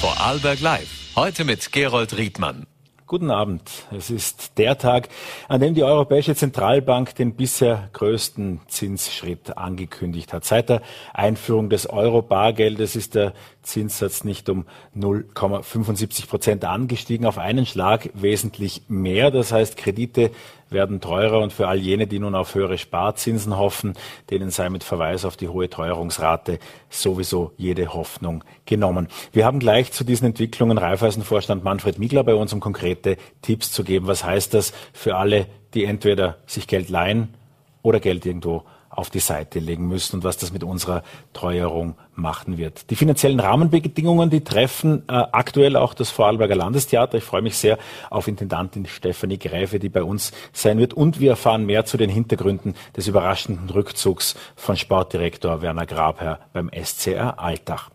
Vorarlberg Live. Heute mit Gerold Riedmann. Guten Abend. Es ist der Tag, an dem die Europäische Zentralbank den bisher größten Zinsschritt angekündigt hat. Seit der Einführung des Euro-Bargeldes ist der Zinssatz nicht um 0,75 Prozent angestiegen, auf einen Schlag wesentlich mehr. Das heißt, Kredite werden teurer und für all jene, die nun auf höhere Sparzinsen hoffen, denen sei mit Verweis auf die hohe Teuerungsrate sowieso jede Hoffnung genommen. Wir haben gleich zu diesen Entwicklungen Raiffeisenvorstand Manfred Migler bei uns, um konkrete Tipps zu geben. Was heißt das für alle, die entweder sich Geld leihen oder Geld irgendwo auf die Seite legen müssen und was das mit unserer Teuerung machen wird. Die finanziellen Rahmenbedingungen, die treffen äh, aktuell auch das Vorarlberger Landestheater. Ich freue mich sehr auf Intendantin Stefanie Gräfe, die bei uns sein wird. Und wir erfahren mehr zu den Hintergründen des überraschenden Rückzugs von Sportdirektor Werner Grabherr beim SCR Alltag.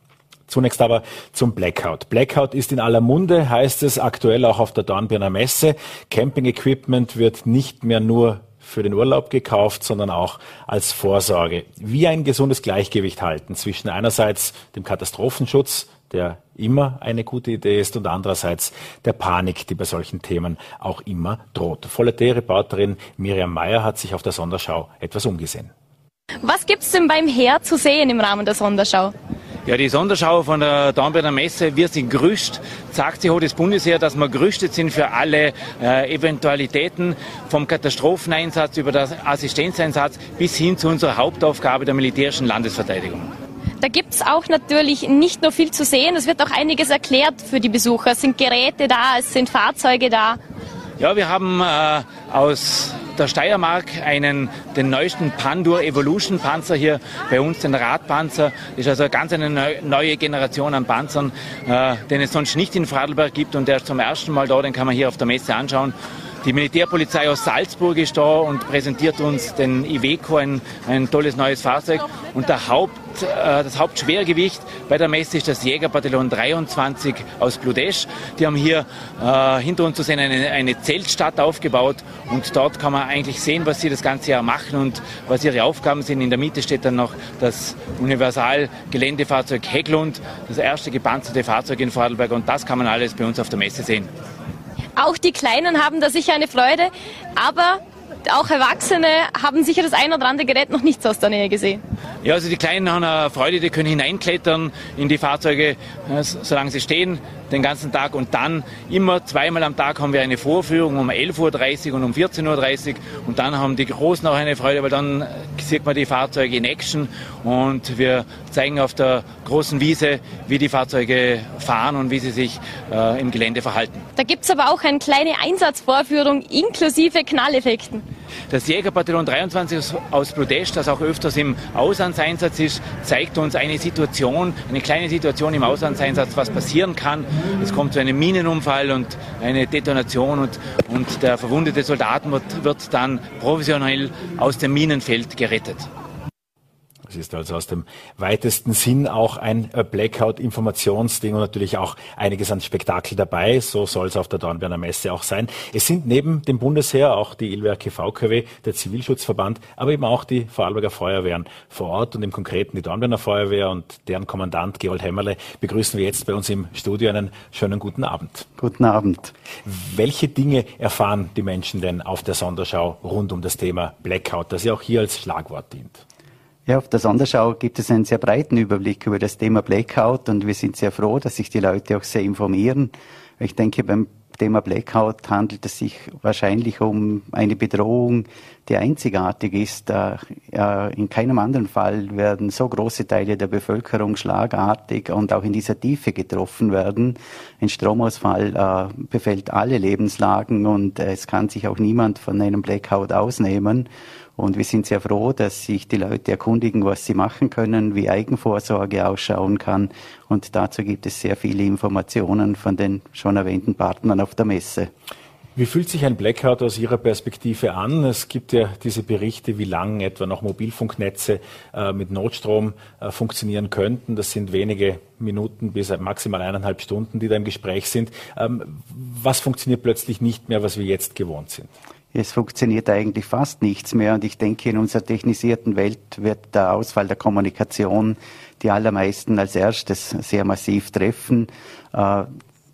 Zunächst aber zum Blackout. Blackout ist in aller Munde, heißt es aktuell auch auf der Dornbirner Messe. Camping Equipment wird nicht mehr nur für den Urlaub gekauft, sondern auch als Vorsorge. Wie ein gesundes Gleichgewicht halten zwischen einerseits dem Katastrophenschutz, der immer eine gute Idee ist, und andererseits der Panik, die bei solchen Themen auch immer droht. Vollete-Reporterin Miriam Mayer hat sich auf der Sonderschau etwas umgesehen. Was gibt's denn beim Heer zu sehen im Rahmen der Sonderschau? Ja, die Sonderschau von der Dornbirner Messe, wir sind gerüstet, sagt sich das Bundesheer, dass wir gerüstet sind für alle äh, Eventualitäten, vom Katastropheneinsatz über den Assistenzeinsatz bis hin zu unserer Hauptaufgabe der militärischen Landesverteidigung. Da gibt's auch natürlich nicht nur viel zu sehen, es wird auch einiges erklärt für die Besucher. Es sind Geräte da, es sind Fahrzeuge da. Ja, wir haben äh, aus der Steiermark einen, den neuesten Pandur Evolution Panzer hier bei uns, den Radpanzer. Ist also ganz eine neue Generation an Panzern, äh, den es sonst nicht in Vorarlberg gibt und der ist zum ersten Mal da, den kann man hier auf der Messe anschauen. Die Militärpolizei aus Salzburg ist da und präsentiert uns den Iveco, ein, ein tolles neues Fahrzeug. Und der Haupt, äh, das Hauptschwergewicht bei der Messe ist das Jägerbataillon 23 aus Bludesch. Die haben hier äh, hinter uns zu sehen eine, eine Zeltstadt aufgebaut und dort kann man eigentlich sehen, was sie das ganze Jahr machen und was ihre Aufgaben sind. In der Mitte steht dann noch das Universal-Geländefahrzeug Hecklund, das erste gepanzerte Fahrzeug in Vorarlberg und das kann man alles bei uns auf der Messe sehen. Auch die Kleinen haben da sicher eine Freude, aber auch Erwachsene haben sicher das ein oder andere Gerät noch nicht aus der Nähe gesehen. Ja, also die Kleinen haben eine Freude, die können hineinklettern in die Fahrzeuge, solange sie stehen den ganzen Tag und dann immer zweimal am Tag haben wir eine Vorführung um 11.30 Uhr und um 14.30 Uhr und dann haben die Großen auch eine Freude, weil dann sieht man die Fahrzeuge in Action und wir zeigen auf der großen Wiese, wie die Fahrzeuge fahren und wie sie sich äh, im Gelände verhalten. Da gibt es aber auch eine kleine Einsatzvorführung inklusive Knalleffekten. Das Jägerbataillon 23 aus Bludest, das auch öfters im Auslandseinsatz ist, zeigt uns eine Situation, eine kleine Situation im Auslandseinsatz, was passieren kann. Es kommt zu einem Minenunfall und eine Detonation und, und der verwundete Soldat wird, wird dann professionell aus dem Minenfeld gerettet. Es ist also aus dem weitesten Sinn auch ein äh, Blackout-Informationsding und natürlich auch einiges an Spektakel dabei. So soll es auf der Dornbirner Messe auch sein. Es sind neben dem Bundesheer auch die Ilwerke VKW, der Zivilschutzverband, aber eben auch die Vorarlberger Feuerwehren vor Ort und im Konkreten die Dornbirner Feuerwehr und deren Kommandant Gerold Hämmerle begrüßen wir jetzt bei uns im Studio. Einen schönen guten Abend. Guten Abend. Welche Dinge erfahren die Menschen denn auf der Sonderschau rund um das Thema Blackout, das ja auch hier als Schlagwort dient? Ja, auf der Sonderschau gibt es einen sehr breiten Überblick über das Thema Blackout und wir sind sehr froh, dass sich die Leute auch sehr informieren. Ich denke, beim Thema Blackout handelt es sich wahrscheinlich um eine Bedrohung, die einzigartig ist. In keinem anderen Fall werden so große Teile der Bevölkerung schlagartig und auch in dieser Tiefe getroffen werden. Ein Stromausfall äh, befällt alle Lebenslagen und es kann sich auch niemand von einem Blackout ausnehmen. Und wir sind sehr froh, dass sich die Leute erkundigen, was sie machen können, wie Eigenvorsorge ausschauen kann. Und dazu gibt es sehr viele Informationen von den schon erwähnten Partnern auf der Messe. Wie fühlt sich ein Blackout aus Ihrer Perspektive an? Es gibt ja diese Berichte, wie lange etwa noch Mobilfunknetze äh, mit Notstrom äh, funktionieren könnten. Das sind wenige Minuten bis maximal eineinhalb Stunden, die da im Gespräch sind. Ähm, was funktioniert plötzlich nicht mehr, was wir jetzt gewohnt sind? Es funktioniert eigentlich fast nichts mehr und ich denke, in unserer technisierten Welt wird der Ausfall der Kommunikation die allermeisten als erstes sehr massiv treffen. Äh,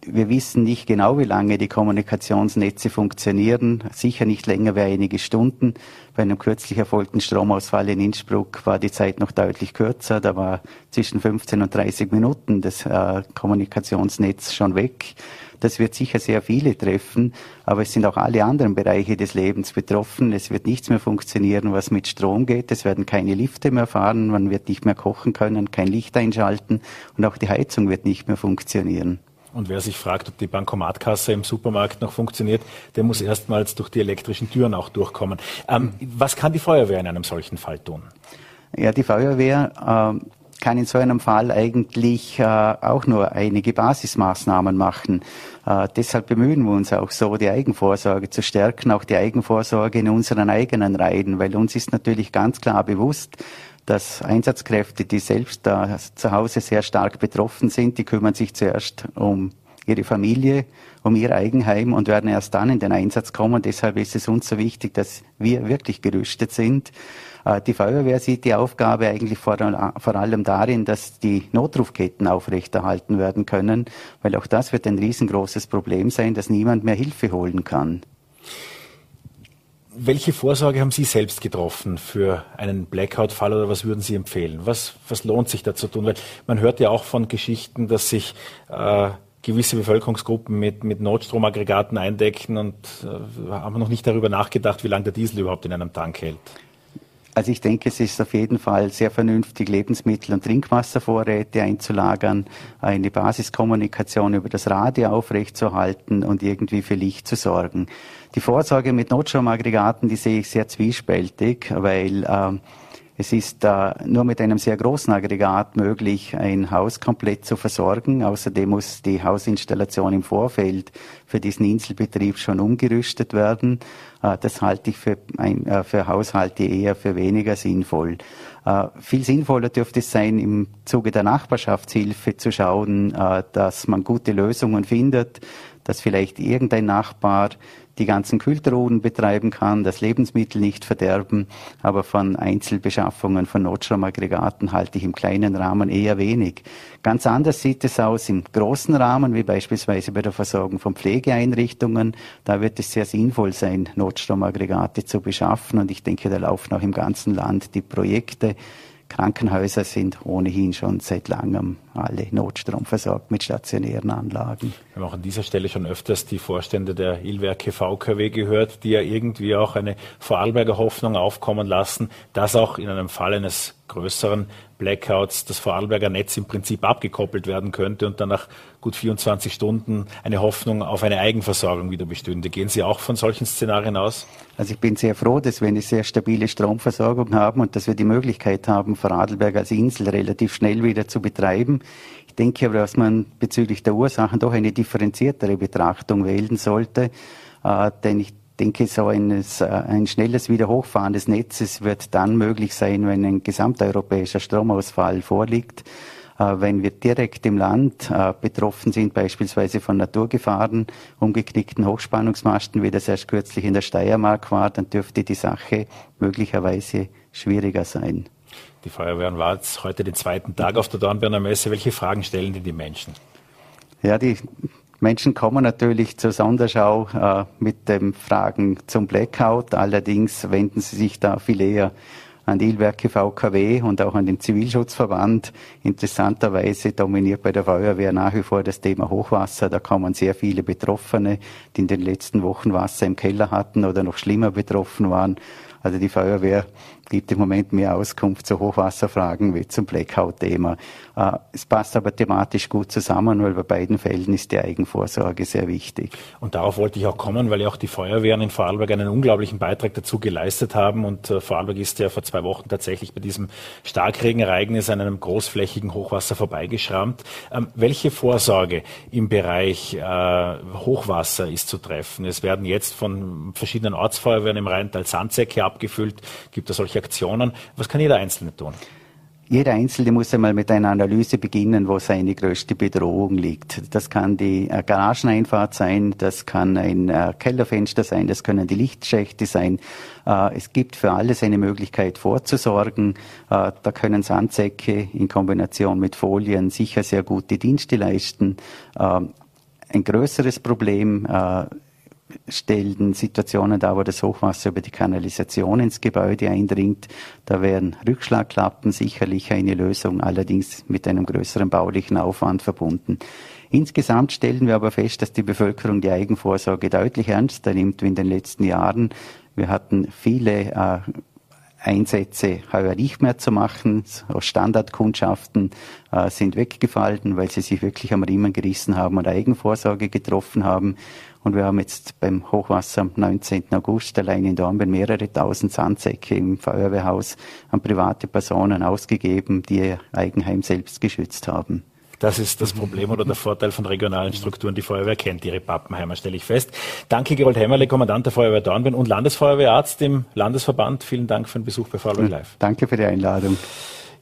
wir wissen nicht genau, wie lange die Kommunikationsnetze funktionieren. Sicher nicht länger wie einige Stunden. Bei einem kürzlich erfolgten Stromausfall in Innsbruck war die Zeit noch deutlich kürzer. Da war zwischen 15 und 30 Minuten das äh, Kommunikationsnetz schon weg. Das wird sicher sehr viele treffen, aber es sind auch alle anderen Bereiche des Lebens betroffen. Es wird nichts mehr funktionieren, was mit Strom geht. Es werden keine Lifte mehr fahren, man wird nicht mehr kochen können, kein Licht einschalten und auch die Heizung wird nicht mehr funktionieren. Und wer sich fragt, ob die Bankomatkasse im Supermarkt noch funktioniert, der muss erstmals durch die elektrischen Türen auch durchkommen. Ähm, was kann die Feuerwehr in einem solchen Fall tun? Ja, die Feuerwehr äh, kann in so einem Fall eigentlich äh, auch nur einige Basismaßnahmen machen. Äh, deshalb bemühen wir uns auch so, die Eigenvorsorge zu stärken, auch die Eigenvorsorge in unseren eigenen Reihen, weil uns ist natürlich ganz klar bewusst, dass Einsatzkräfte, die selbst da zu Hause sehr stark betroffen sind, die kümmern sich zuerst um ihre Familie, um ihr Eigenheim und werden erst dann in den Einsatz kommen. Deshalb ist es uns so wichtig, dass wir wirklich gerüstet sind. Äh, die Feuerwehr sieht die Aufgabe eigentlich vor, vor allem darin, dass die Notrufketten aufrechterhalten werden können, weil auch das wird ein riesengroßes Problem sein, dass niemand mehr Hilfe holen kann. Welche Vorsorge haben Sie selbst getroffen für einen Blackout-Fall oder was würden Sie empfehlen? Was, was lohnt sich da zu tun? Weil man hört ja auch von Geschichten, dass sich äh, gewisse Bevölkerungsgruppen mit, mit Notstromaggregaten eindecken und äh, haben noch nicht darüber nachgedacht, wie lange der Diesel überhaupt in einem Tank hält. Also ich denke, es ist auf jeden Fall sehr vernünftig, Lebensmittel- und Trinkwasservorräte einzulagern, eine Basiskommunikation über das Radio aufrechtzuerhalten und irgendwie für Licht zu sorgen. Die Vorsorge mit Notstromaggregaten, die sehe ich sehr zwiespältig, weil äh, es ist äh, nur mit einem sehr großen Aggregat möglich, ein Haus komplett zu versorgen. Außerdem muss die Hausinstallation im Vorfeld für diesen Inselbetrieb schon umgerüstet werden. Äh, das halte ich für, ein, äh, für Haushalte eher für weniger sinnvoll. Äh, viel sinnvoller dürfte es sein, im Zuge der Nachbarschaftshilfe zu schauen, äh, dass man gute Lösungen findet, dass vielleicht irgendein Nachbar die ganzen Kühltruhen betreiben kann, das Lebensmittel nicht verderben, aber von Einzelbeschaffungen von Notstromaggregaten halte ich im kleinen Rahmen eher wenig. Ganz anders sieht es aus im großen Rahmen, wie beispielsweise bei der Versorgung von Pflegeeinrichtungen. Da wird es sehr sinnvoll sein, Notstromaggregate zu beschaffen und ich denke, da laufen auch im ganzen Land die Projekte, Krankenhäuser sind ohnehin schon seit langem alle Notstrom versorgt mit stationären Anlagen. Wir haben auch an dieser Stelle schon öfters die Vorstände der Ilwerke VKW gehört, die ja irgendwie auch eine Vorarlberger Hoffnung aufkommen lassen, dass auch in einem Fall eines größeren Blackouts das Vorarlberger Netz im Prinzip abgekoppelt werden könnte und dann nach gut 24 Stunden eine Hoffnung auf eine Eigenversorgung wieder bestünde. Gehen Sie auch von solchen Szenarien aus? Also ich bin sehr froh, dass wir eine sehr stabile Stromversorgung haben und dass wir die Möglichkeit haben, Vorarlberg als Insel relativ schnell wieder zu betreiben. Ich denke aber, dass man bezüglich der Ursachen doch eine differenziertere Betrachtung wählen sollte, äh, denn ich denke, so eines, äh, ein schnelles Wiederhochfahren des Netzes wird dann möglich sein, wenn ein gesamteuropäischer Stromausfall vorliegt. Äh, wenn wir direkt im Land äh, betroffen sind, beispielsweise von Naturgefahren, umgeknickten Hochspannungsmasten, wie das erst kürzlich in der Steiermark war, dann dürfte die Sache möglicherweise schwieriger sein. Die Feuerwehren war jetzt heute den zweiten Tag auf der Dornbirner Messe. Welche Fragen stellen die, die Menschen? Ja, die Menschen kommen natürlich zur Sonderschau äh, mit den Fragen zum Blackout. Allerdings wenden sie sich da viel eher an die Ilwerke VKW und auch an den Zivilschutzverband. Interessanterweise dominiert bei der Feuerwehr nach wie vor das Thema Hochwasser. Da kommen sehr viele Betroffene, die in den letzten Wochen Wasser im Keller hatten oder noch schlimmer betroffen waren. Also die Feuerwehr gibt im Moment mehr Auskunft zu Hochwasserfragen wie zum Blackout-Thema. Äh, es passt aber thematisch gut zusammen, weil bei beiden Fällen ist die Eigenvorsorge sehr wichtig. Und darauf wollte ich auch kommen, weil ja auch die Feuerwehren in Vorarlberg einen unglaublichen Beitrag dazu geleistet haben. Und äh, Vorarlberg ist ja vor zwei Wochen tatsächlich bei diesem Starkregenereignis an einem großflächigen Hochwasser vorbeigeschrammt. Ähm, welche Vorsorge im Bereich äh, Hochwasser ist zu treffen? Es werden jetzt von verschiedenen Ortsfeuerwehren im Rheintal Sandsäcke abgefüllt. Gibt es solche Aktionen? Was kann jeder Einzelne tun? jeder Einzelne muss einmal mit einer Analyse beginnen, wo seine größte Bedrohung liegt. Das kann die äh, Garageneinfahrt sein, das kann ein äh, Kellerfenster sein, das können die Lichtschächte sein. Äh, es gibt für alles eine Möglichkeit vorzusorgen. Da können Sandsäcke in Kombination mit Folien sicher sehr gute Dienste leisten. Ein größeres Problem stellen Situationen da, wo das Hochwasser über die Kanalisation ins Gebäude eindringt. Da wären Rückschlagklappen sicherlich eine Lösung, allerdings mit einem größeren baulichen Aufwand verbunden. Insgesamt stellen wir aber fest, dass die Bevölkerung die Eigenvorsorge deutlich ernster nimmt wie in den letzten Jahren. Wir hatten viele äh, Einsätze heuer nicht mehr zu machen. Standardkundschaften äh, sind weggefallen, weil sie sich wirklich am Riemen gerissen haben und Eigenvorsorge getroffen haben. Und wir haben jetzt beim Hochwasser am 19. August allein in Dornbirn mehrere tausend Sandsäcke im Feuerwehrhaus an private Personen ausgegeben, die ihr Eigenheim selbst geschützt haben. Das ist das Problem oder der Vorteil von regionalen Strukturen. Die Feuerwehr kennt ihre Pappenheimer, stelle ich fest. Danke, Gerold Hämmerle, Kommandant der Feuerwehr Dornbirn und Landesfeuerwehrarzt im Landesverband. Vielen Dank für den Besuch bei Feuerwehr Live. Danke für die Einladung.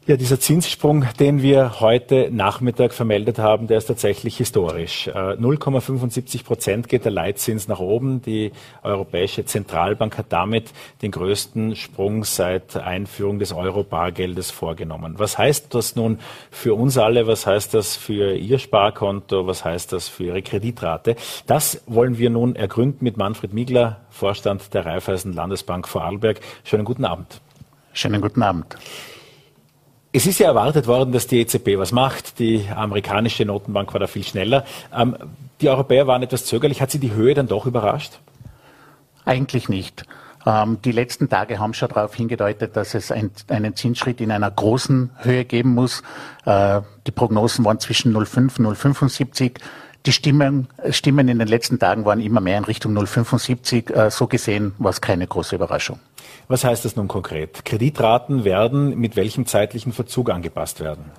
Ja, dieser Zinssprung, den wir heute Nachmittag vermeldet haben, der ist tatsächlich historisch. 0,75 äh, Prozent geht der Leitzins nach oben. Die Europäische Zentralbank hat damit den größten Sprung seit Einführung des Euro-Bargeldes vorgenommen. Was heißt das nun für uns alle? Was heißt das für Ihr Sparkonto? Was heißt das für Ihre Kreditrate? Das wollen wir nun ergründen mit Manfred Miegler, Vorstand der Raiffeisen Landesbank Vorarlberg. Schönen guten Abend. Schönen guten Abend. Es ist ja erwartet worden, dass die EZB was macht. Die amerikanische Notenbank war da viel schneller. Ähm, die Europäer waren etwas zögerlich. Hat Sie die Höhe dann doch überrascht? Eigentlich nicht. Ähm, die letzten Tage haben schon darauf hingedeutet, dass es ein, einen Zinsschritt in einer großen Höhe geben muss. Äh, die Prognosen waren zwischen 0,5 und 0,75. Die Stimmen, Stimmen in den letzten Tagen waren immer mehr in Richtung 0,75. Äh, so gesehen war es keine große Überraschung. Was heißt das nun konkret? Kreditraten werden mit welchem zeitlichen Verzug angepasst werden?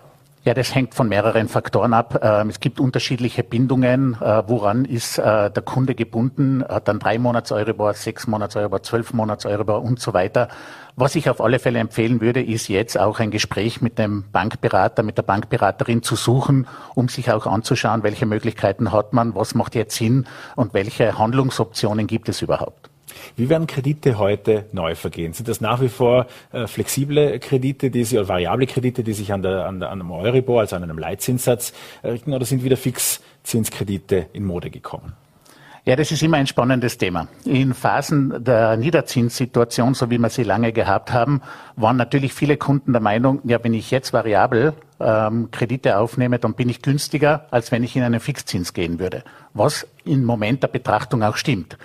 Ja, das hängt von mehreren Faktoren ab. Ähm, es gibt unterschiedliche Bindungen. Äh, woran ist äh, der Kunde gebunden? Hat dann drei Monats Euribor, sechs Monats Euribor, zwölf Monats Euribor und so weiter. Was ich auf alle Fälle empfehlen würde, ist jetzt auch ein Gespräch mit dem Bankberater, mit der Bankberaterin zu suchen, um sich auch anzuschauen, welche Möglichkeiten hat man, was macht jetzt Sinn und welche Handlungsoptionen gibt es überhaupt. Wie werden Kredite heute neu vergehen? Sind das nach wie vor äh, flexible Kredite, die sich, oder variable Kredite, die sich an, der, an, an einem Euribor, also an einem Leitzinssatz richten, oder sind wieder Fixzinskredite in Mode gekommen? Ja, das ist immer ein spannendes Thema. In Phasen der Niederzinssituation, so wie wir sie lange gehabt haben, waren natürlich viele Kunden der Meinung, ja, wenn ich jetzt variabel ähm, Kredite aufnehme, dann bin ich günstiger, als wenn ich in einen Fixzins gehen würde. Was im Moment der Betrachtung auch stimmt.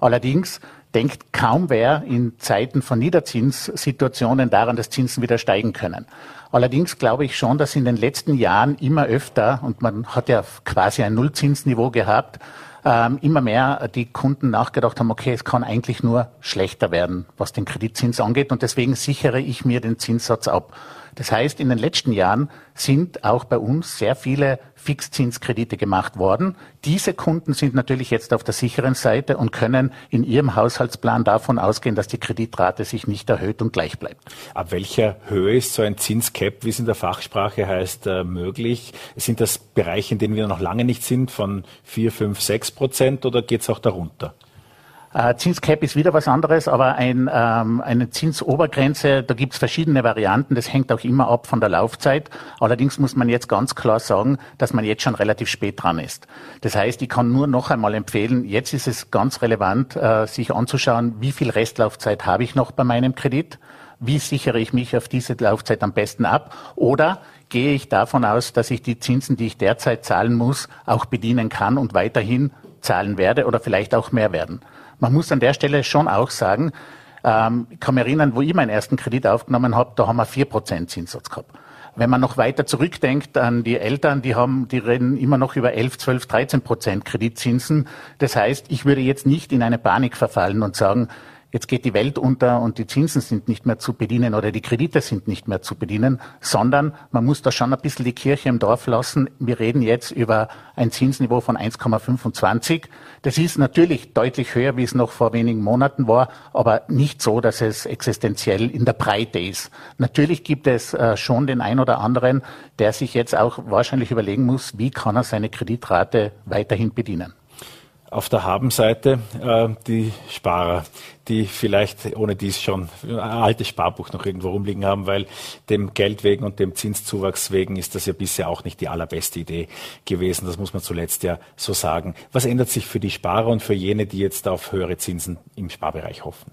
Allerdings denkt kaum wer in Zeiten von Niederzinssituationen daran, dass Zinsen wieder steigen können. Allerdings glaube ich schon, dass in den letzten Jahren immer öfter, und man hat ja quasi ein Nullzinsniveau gehabt, ähm, immer mehr die Kunden nachgedacht haben, okay, es kann eigentlich nur schlechter werden, was den Kreditzins angeht, und deswegen sichere ich mir den Zinssatz ab. Das heißt, in den letzten Jahren sind auch bei uns sehr viele Fixzinskredite gemacht worden. Diese Kunden sind natürlich jetzt auf der sicheren Seite und können in ihrem Haushaltsplan davon ausgehen, dass die Kreditrate sich nicht erhöht und gleich bleibt. Ab welcher Höhe ist so ein Zinscap, wie es in der Fachsprache heißt, äh, möglich? Sind das Bereiche, in denen wir noch lange nicht sind, von 4, 5, 6 Prozent oder geht es auch darunter? Äh, Zinscap ist wieder was anderes, aber ein, ähm, eine Zinsobergrenze, da gibt es verschiedene Varianten. Das hängt auch immer ab von der Laufzeit. Allerdings muss man jetzt ganz klar sagen, dass man jetzt schon relativ spät dran ist. Das heißt, ich kann nur noch einmal empfehlen, jetzt ist es ganz relevant, äh, sich anzuschauen, wie viel Restlaufzeit habe ich noch bei meinem Kredit? Wie sichere ich mich auf diese Laufzeit am besten ab? Oder gehe ich davon aus, dass ich die Zinsen, die ich derzeit zahlen muss, auch bedienen kann und weiterhin zahlen werde oder vielleicht auch mehr werden? Man muss an der Stelle schon auch sagen, ähm, ich kann mich erinnern, wo ich meinen ersten Kredit aufgenommen habe, da haben wir vier Prozent Zinssatz gehabt. Wenn man noch weiter zurückdenkt an die Eltern, die haben, die reden immer noch über 11, 12, 13 Prozent Kreditzinsen. Das heißt, ich würde jetzt nicht in eine Panik verfallen und sagen, jetzt geht die Welt unter und die Zinsen sind nicht mehr zu bedienen oder die Kredite sind nicht mehr zu bedienen, sondern man muss da schon ein bisschen die Kirche im Dorf lassen. Wir reden jetzt über ein Zinsniveau von 1,25. Das ist natürlich deutlich höher, wie es noch vor wenigen Monaten war, aber nicht so, dass es existenziell in der Breite ist. Natürlich gibt es äh, schon den ein oder anderen, der sich jetzt auch wahrscheinlich überlegen muss, wie kann er seine Kreditrate weiterhin bedienen. Auf der Habenseite äh, die Sparer, die vielleicht ohne dies schon ein altes Sparbuch noch irgendwo rumliegen haben, weil dem Geld wegen und dem Zinszuwachs wegen ist das ja bisher auch nicht die allerbeste Idee gewesen. Das muss man zuletzt ja so sagen. Was ändert sich für die Sparer und für jene, die jetzt auf höhere Zinsen im Sparbereich hoffen?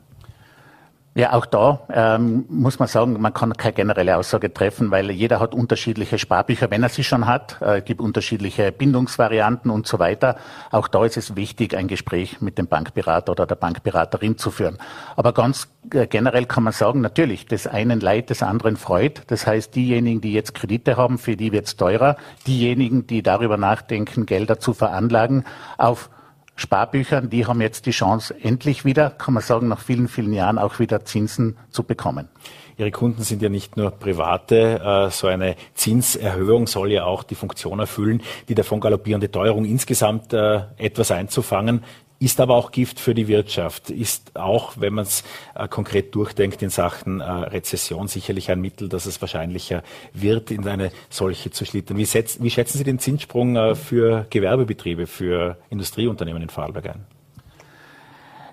Ja, auch da ähm, muss man sagen, man kann keine generelle Aussage treffen, weil jeder hat unterschiedliche Sparbücher, wenn er sie schon hat. Äh, es gibt unterschiedliche Bindungsvarianten und so weiter. Auch da ist es wichtig, ein Gespräch mit dem Bankberater oder der Bankberaterin zu führen. Aber ganz äh, generell kann man sagen, natürlich, des einen Leid, des anderen freut. Das heißt, diejenigen, die jetzt Kredite haben, für die wird es teurer. Diejenigen, die darüber nachdenken, Gelder zu veranlagen, auf Sparbüchern, die haben jetzt die Chance, endlich wieder, kann man sagen, nach vielen, vielen Jahren auch wieder Zinsen zu bekommen. Ihre Kunden sind ja nicht nur private. Äh, so eine Zinserhöhung soll ja auch die Funktion erfüllen, die davon galoppierende Teuerung insgesamt äh, etwas einzufangen ist aber auch Gift für die Wirtschaft, ist auch, wenn man es äh, konkret durchdenkt in Sachen äh, Rezession, sicherlich ein Mittel, dass es wahrscheinlicher wird, in eine solche zu schlittern. Wie, setz, wie schätzen Sie den Zinssprung äh, für Gewerbebetriebe, für Industrieunternehmen in Vorarlberg ein?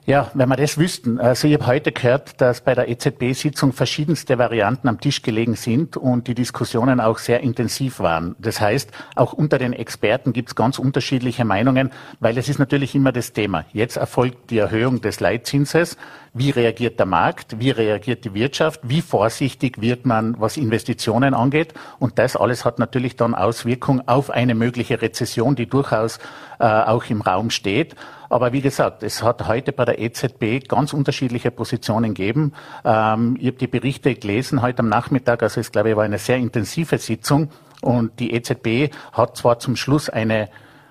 Ja, wenn wir das wüssten. Also ich habe heute gehört, dass bei der EZB-Sitzung verschiedenste Varianten am Tisch gelegen sind und die Diskussionen auch sehr intensiv waren. Das heißt, auch unter den Experten gibt es ganz unterschiedliche Meinungen, weil es ist natürlich immer das Thema. Jetzt erfolgt die Erhöhung des Leitzinses. Wie reagiert der Markt? Wie reagiert die Wirtschaft? Wie vorsichtig wird man, was Investitionen angeht? Und das alles hat natürlich dann Auswirkungen auf eine mögliche Rezession, die durchaus äh, auch im Raum steht. Aber wie gesagt, es hat heute bei der EZB ganz unterschiedliche Positionen gegeben. Ähm, ich habe die Berichte gelesen heute am Nachmittag, also es glaube ich war eine sehr intensive Sitzung und die EZB hat zwar zum Schluss eine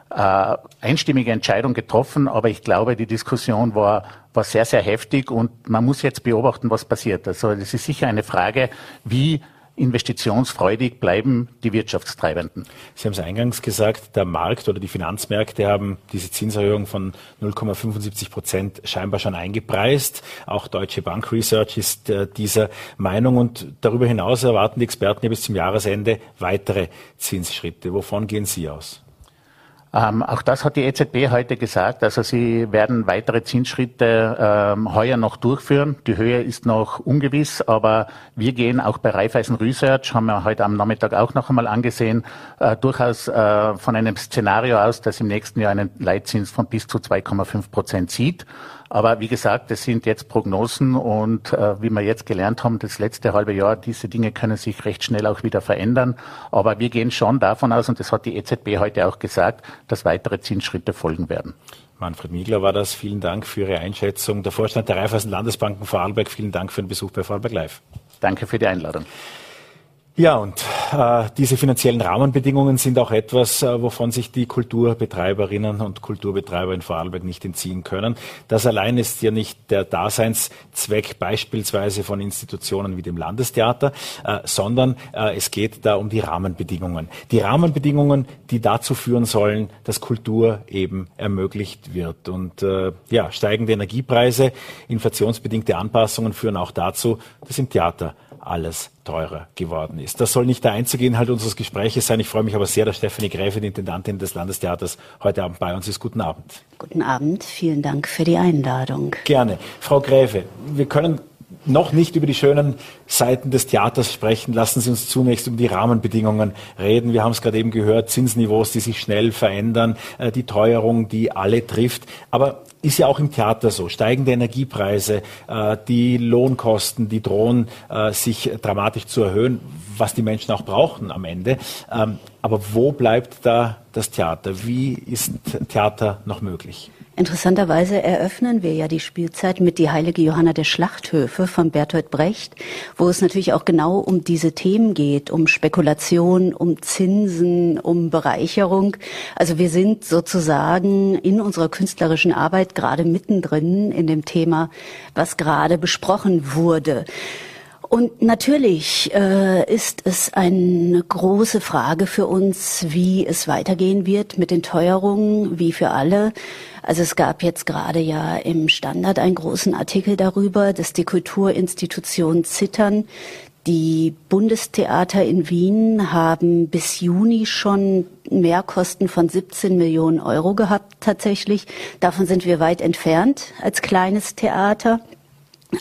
äh, einstimmige Entscheidung getroffen, aber ich glaube, die Diskussion war, war sehr, sehr heftig und man muss jetzt beobachten, was passiert. Also es ist sicher eine Frage, wie investitionsfreudig bleiben die Wirtschaftstreibenden. Sie haben es eingangs gesagt, der Markt oder die Finanzmärkte haben diese Zinserhöhung von 0,75 Prozent scheinbar schon eingepreist. Auch Deutsche Bank Research ist äh, dieser Meinung und darüber hinaus erwarten die Experten ja bis zum Jahresende weitere Zinsschritte. Wovon gehen Sie aus? Ähm, auch das hat die EZB heute gesagt. Also sie werden weitere Zinsschritte ähm, heuer noch durchführen. Die Höhe ist noch ungewiss, aber wir gehen auch bei Raiffeisen Research, haben wir heute am Nachmittag auch noch einmal angesehen, äh, durchaus äh, von einem Szenario aus, das im nächsten Jahr einen Leitzins von bis zu 2,5 Prozent sieht. Aber wie gesagt, das sind jetzt Prognosen und äh, wie wir jetzt gelernt haben, das letzte halbe Jahr, diese Dinge können sich recht schnell auch wieder verändern. Aber wir gehen schon davon aus, und das hat die EZB heute auch gesagt, dass weitere Zinsschritte folgen werden. Manfred Miegler war das. Vielen Dank für Ihre Einschätzung. Der Vorstand der Raiffeisen Landesbanken Vorarlberg, vielen Dank für den Besuch bei Vorarlberg Live. Danke für die Einladung. Ja, und äh, diese finanziellen Rahmenbedingungen sind auch etwas, äh, wovon sich die Kulturbetreiberinnen und Kulturbetreiber in Vorarlberg nicht entziehen können. Das allein ist ja nicht der Daseinszweck beispielsweise von Institutionen wie dem Landestheater, äh, sondern äh, es geht da um die Rahmenbedingungen. Die Rahmenbedingungen, die dazu führen sollen, dass Kultur eben ermöglicht wird. Und äh, ja, steigende Energiepreise, inflationsbedingte Anpassungen führen auch dazu, dass im Theater alles teurer geworden ist. Das soll nicht der einzige Inhalt unseres Gespräches sein. Ich freue mich aber sehr, dass Stephanie Gräfe, die Intendantin des Landestheaters, heute Abend bei uns ist. Guten Abend. Guten Abend. Vielen Dank für die Einladung. Gerne. Frau Gräfe, wir können noch nicht über die schönen Seiten des Theaters sprechen. Lassen Sie uns zunächst um die Rahmenbedingungen reden. Wir haben es gerade eben gehört, Zinsniveaus, die sich schnell verändern, äh, die Teuerung, die alle trifft. Aber ist ja auch im Theater so. Steigende Energiepreise, äh, die Lohnkosten, die drohen äh, sich dramatisch zu erhöhen, was die Menschen auch brauchen am Ende. Ähm, Aber wo bleibt da das Theater? Wie ist Theater noch möglich? Interessanterweise eröffnen wir ja die Spielzeit mit die heilige Johanna der Schlachthöfe von Bertolt Brecht, wo es natürlich auch genau um diese Themen geht, um Spekulation, um Zinsen, um Bereicherung. Also wir sind sozusagen in unserer künstlerischen Arbeit gerade mittendrin in dem Thema, was gerade besprochen wurde. Und natürlich äh, ist es eine große Frage für uns, wie es weitergehen wird mit den Teuerungen, wie für alle. Also es gab jetzt gerade ja im Standard einen großen Artikel darüber, dass die Kulturinstitutionen zittern. Die Bundestheater in Wien haben bis Juni schon Mehrkosten von 17 Millionen Euro gehabt tatsächlich. Davon sind wir weit entfernt als kleines Theater.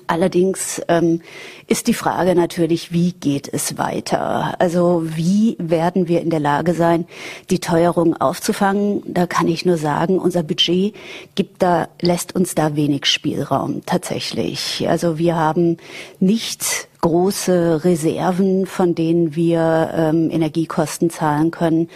Allerdings ähm, ist die Frage natürlich, wie geht es weiter? Also wie werden wir in der Lage sein, die Teuerung aufzufangen? Da kann ich nur sagen, unser Budget gibt da, lässt uns da wenig Spielraum tatsächlich. Also wir haben nicht große Reserven, von denen wir ähm, Energiekosten zahlen können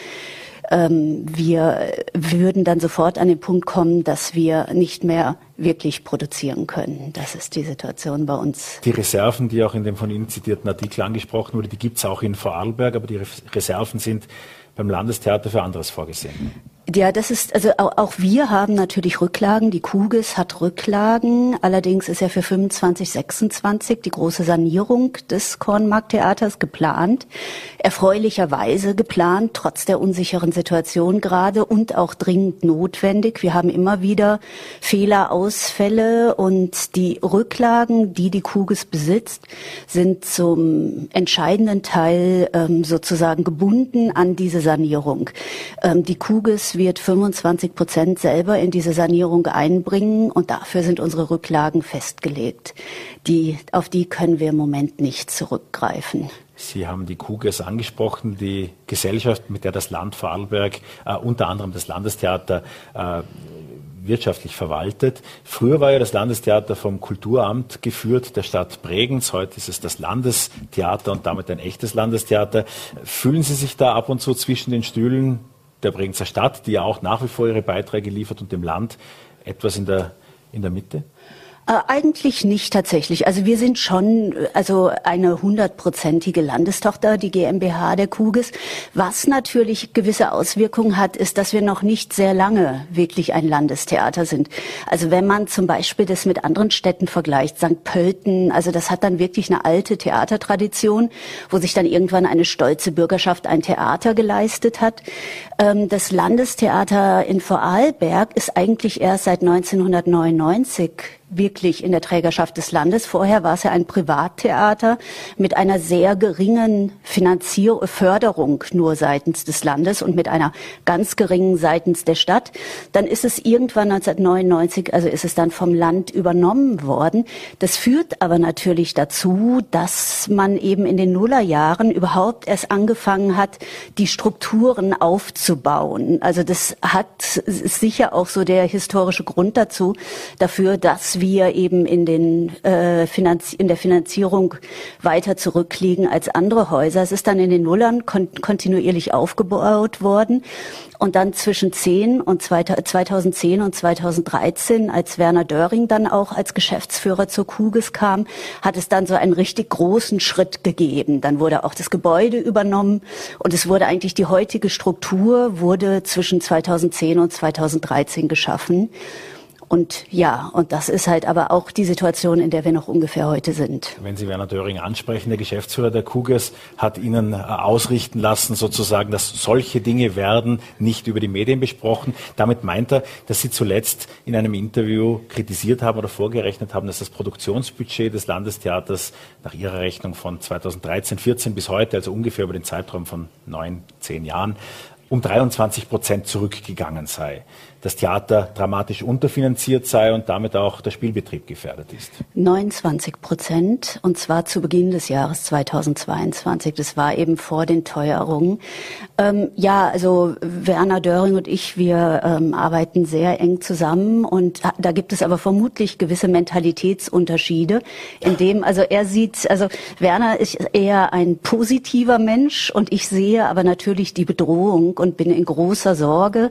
ähm, wir würden dann sofort an den Punkt kommen, dass wir nicht mehr wirklich produzieren können. Das ist die Situation bei uns. Die Reserven, die auch in dem von Ihnen zitierten Artikel angesprochen wurde, die gibt es auch in Vorarlberg, aber die Reserven sind beim Landestheater für anderes vorgesehen. Ja, das ist, also auch, auch, wir haben natürlich Rücklagen. Die Kugis hat Rücklagen. Allerdings ist ja für 25, 26 die große Sanierung des Kornmarkttheaters geplant. Erfreulicherweise geplant, trotz der unsicheren Situation gerade und auch dringend notwendig. Wir haben immer wieder Fehlerausfälle und die Rücklagen, die die Kugis besitzt, sind zum entscheidenden Teil ähm, sozusagen gebunden an diese Sanierung. Ähm, die Kugis wird 25 Prozent selber in diese Sanierung einbringen und dafür sind unsere Rücklagen festgelegt. Die, auf die können wir im Moment nicht zurückgreifen. Sie haben die KUGES angesprochen, die Gesellschaft, mit der das Land Vorarlberg, äh, unter anderem das Landestheater, äh, wirtschaftlich verwaltet. Früher war ja das Landestheater vom Kulturamt geführt, der Stadt Bregenz. Heute ist es das Landestheater und damit ein echtes Landestheater. Fühlen Sie sich da ab und zu zwischen den Stühlen der Bregenzer Stadt, die ja auch nach wie vor ihre Beiträge liefert und dem Land etwas in der, in der Mitte? Äh, eigentlich nicht tatsächlich. Also wir sind schon also eine hundertprozentige Landestochter, die GmbH der Kugis. Was natürlich gewisse Auswirkungen hat, ist, dass wir noch nicht sehr lange wirklich ein Landestheater sind. Also wenn man zum Beispiel das mit anderen Städten vergleicht, St. Pölten, also das hat dann wirklich eine alte Theatertradition, wo sich dann irgendwann eine stolze Bürgerschaft ein Theater geleistet hat. Ähm, das Landestheater in Vorarlberg ist eigentlich erst seit 1999 wirklich in der Trägerschaft des Landes. Vorher war es ja ein Privattheater mit einer sehr geringen Finanzier Förderung nur seitens des Landes und mit einer ganz geringen seitens der Stadt. Dann ist es irgendwann 1999, also ist es dann vom Land übernommen worden. Das führt aber natürlich dazu, dass man eben in den Nullerjahren überhaupt erst angefangen hat, die Strukturen aufzubauen. Also das hat sicher auch so der historische Grund dazu, dafür, dass wir eben in, den, äh, Finanz in der Finanzierung weiter zurückliegen als andere Häuser. Es ist dann in den Nullern kon kontinuierlich aufgebaut worden. Und dann zwischen 10 und 2010 und 2013, als Werner Döring dann auch als Geschäftsführer zur Kugis kam, hat es dann so einen richtig großen Schritt gegeben. Dann wurde auch das Gebäude übernommen und es wurde eigentlich die heutige Struktur wurde zwischen 2010 und 2013 geschaffen. Und ja, und das ist halt aber auch die Situation, in der wir noch ungefähr heute sind. Wenn Sie Werner Döring ansprechen, der Geschäftsführer der Kuges hat Ihnen äh, ausrichten lassen, sozusagen, dass solche Dinge werden nicht über die Medien besprochen. Damit meint er, dass Sie zuletzt in einem Interview kritisiert haben oder vorgerechnet haben, dass das Produktionsbudget des Landestheaters nach Ihrer Rechnung von 2013, 14 bis heute, also ungefähr über den Zeitraum von neun, zehn Jahren, um 23 Prozent zurückgegangen sei. Das Theater dramatisch unterfinanziert sei und damit auch der Spielbetrieb gefährdet ist. 29 Prozent und zwar zu Beginn des Jahres 2022. Das war eben vor den Teuerungen. Ähm, ja, also Werner Döring und ich, wir ähm, arbeiten sehr eng zusammen und da gibt es aber vermutlich gewisse Mentalitätsunterschiede, in dem also er sieht, also Werner ist eher ein positiver Mensch und ich sehe aber natürlich die Bedrohung und bin in großer Sorge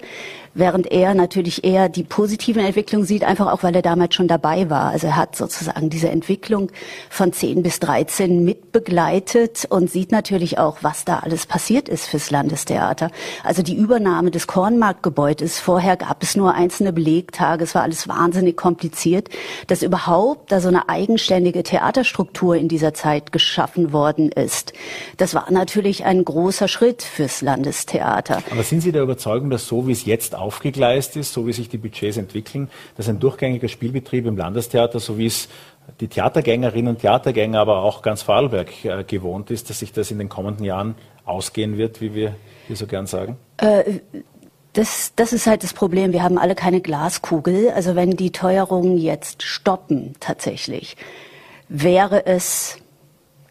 während er natürlich eher die positiven Entwicklungen sieht, einfach auch, weil er damals schon dabei war. Also er hat sozusagen diese Entwicklung von 10 bis 13 mitbegleitet und sieht natürlich auch, was da alles passiert ist fürs Landestheater. Also die Übernahme des Kornmarktgebäudes. Vorher gab es nur einzelne Belegtage. Es war alles wahnsinnig kompliziert, dass überhaupt da so eine eigenständige Theaterstruktur in dieser Zeit geschaffen worden ist. Das war natürlich ein großer Schritt fürs Landestheater. Aber sind Sie der Überzeugung, dass so wie es jetzt aufgegleist ist, so wie sich die Budgets entwickeln, dass ein durchgängiger Spielbetrieb im Landestheater, so wie es die Theatergängerinnen und Theatergänger, aber auch ganz Vorarlberg äh, gewohnt ist, dass sich das in den kommenden Jahren ausgehen wird, wie wir hier so gern sagen? Äh, das, das ist halt das Problem. Wir haben alle keine Glaskugel. Also wenn die Teuerungen jetzt stoppen tatsächlich, wäre es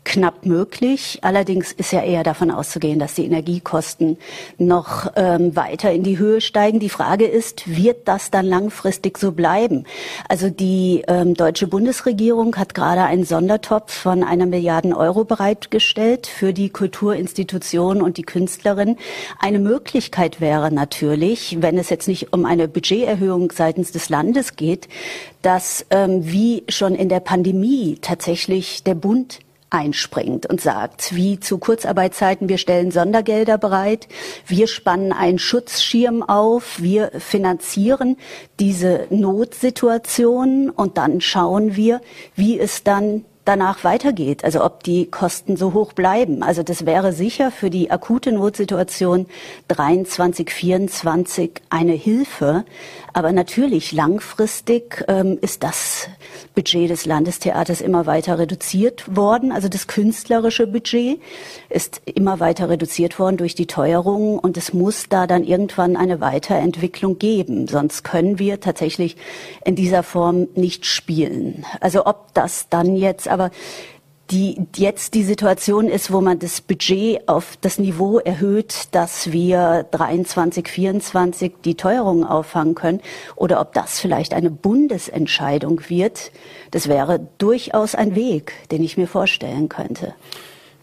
knapp möglich. Allerdings ist ja eher davon auszugehen, dass die Energiekosten noch ähm, weiter in die Höhe steigen. Die Frage ist, wird das dann langfristig so bleiben? Also die ähm, deutsche Bundesregierung hat gerade einen Sondertopf von einer Milliarden Euro bereitgestellt für die Kulturinstitutionen und die Künstlerin. Eine Möglichkeit wäre natürlich, wenn es jetzt nicht um eine Budgeterhöhung seitens des Landes geht, dass ähm, wie schon in der Pandemie tatsächlich der Bund einspringt und sagt, wie zu Kurzarbeitszeiten, wir stellen Sondergelder bereit, wir spannen einen Schutzschirm auf, wir finanzieren diese Notsituation und dann schauen wir, wie es dann danach weitergeht, also ob die Kosten so hoch bleiben. Also das wäre sicher für die akute Notsituation 23, 24 eine Hilfe. Aber natürlich langfristig ähm, ist das Budget des Landestheaters immer weiter reduziert worden. Also das künstlerische Budget ist immer weiter reduziert worden durch die Teuerung und es muss da dann irgendwann eine Weiterentwicklung geben. Sonst können wir tatsächlich in dieser Form nicht spielen. Also ob das dann jetzt aber die jetzt die Situation ist, wo man das Budget auf das Niveau erhöht, dass wir 23, 24 die Teuerung auffangen können, oder ob das vielleicht eine Bundesentscheidung wird, das wäre durchaus ein Weg, den ich mir vorstellen könnte.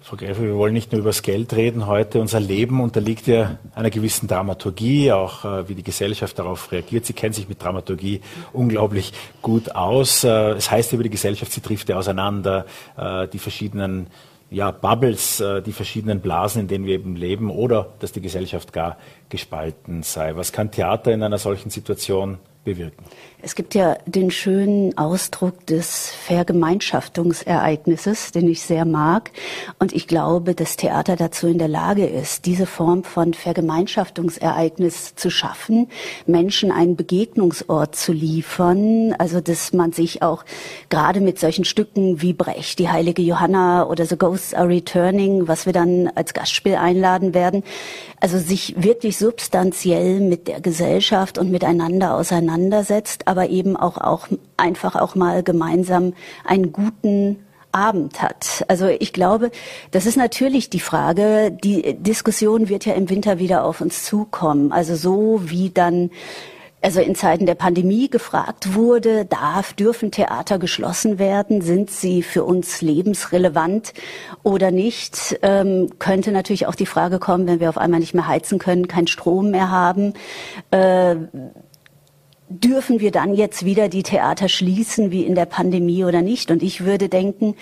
Frau Gräfe, wir wollen nicht nur über das Geld reden heute. Unser Leben unterliegt ja einer gewissen Dramaturgie, auch äh, wie die Gesellschaft darauf reagiert. Sie kennt sich mit Dramaturgie unglaublich gut aus. Äh, es heißt über die Gesellschaft, sie trifft ja auseinander, äh, die verschiedenen ja, Bubbles, äh, die verschiedenen Blasen, in denen wir eben leben, oder dass die Gesellschaft gar gespalten sei. Was kann Theater in einer solchen Situation bewirken? Es gibt ja den schönen Ausdruck des Vergemeinschaftungsereignisses, den ich sehr mag. Und ich glaube, dass Theater dazu in der Lage ist, diese Form von Vergemeinschaftungsereignis zu schaffen, Menschen einen Begegnungsort zu liefern. Also, dass man sich auch gerade mit solchen Stücken wie Brecht, die heilige Johanna oder The Ghosts Are Returning, was wir dann als Gastspiel einladen werden, also sich wirklich substanziell mit der Gesellschaft und miteinander auseinandersetzt, aber eben auch, auch einfach auch mal gemeinsam einen guten Abend hat. Also ich glaube, das ist natürlich die Frage. Die Diskussion wird ja im Winter wieder auf uns zukommen. Also so wie dann also in Zeiten der Pandemie gefragt wurde, darf, dürfen Theater geschlossen werden? Sind sie für uns lebensrelevant oder nicht? Ähm, könnte natürlich auch die Frage kommen, wenn wir auf einmal nicht mehr heizen können, keinen Strom mehr haben. Äh, dürfen wir dann jetzt wieder die Theater schließen wie in der Pandemie oder nicht? Und ich würde denken,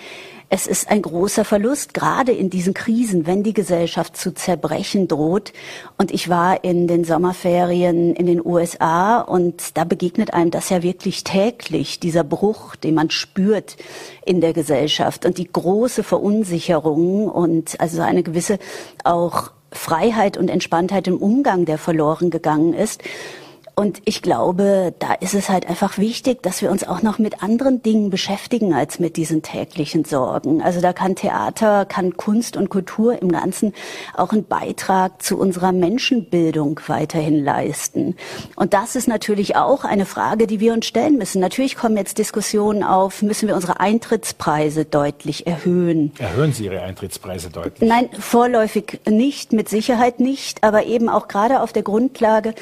es ist ein großer Verlust, gerade in diesen Krisen, wenn die Gesellschaft zu zerbrechen droht. Und ich war in den Sommerferien in den USA und da begegnet einem das ja wirklich täglich, dieser Bruch, den man spürt in der Gesellschaft und die große Verunsicherung und also eine gewisse auch Freiheit und Entspanntheit im Umgang, der verloren gegangen ist. Und ich glaube, da ist es halt einfach wichtig, dass wir uns auch noch mit anderen Dingen beschäftigen als mit diesen täglichen Sorgen. Also da kann Theater, kann Kunst und Kultur im Ganzen auch einen Beitrag zu unserer Menschenbildung weiterhin leisten. Und das ist natürlich auch eine Frage, die wir uns stellen müssen. Natürlich kommen jetzt Diskussionen auf, müssen wir unsere Eintrittspreise deutlich erhöhen. Erhöhen Sie Ihre Eintrittspreise deutlich? Nein, vorläufig nicht, mit Sicherheit nicht, aber eben auch gerade auf der Grundlage,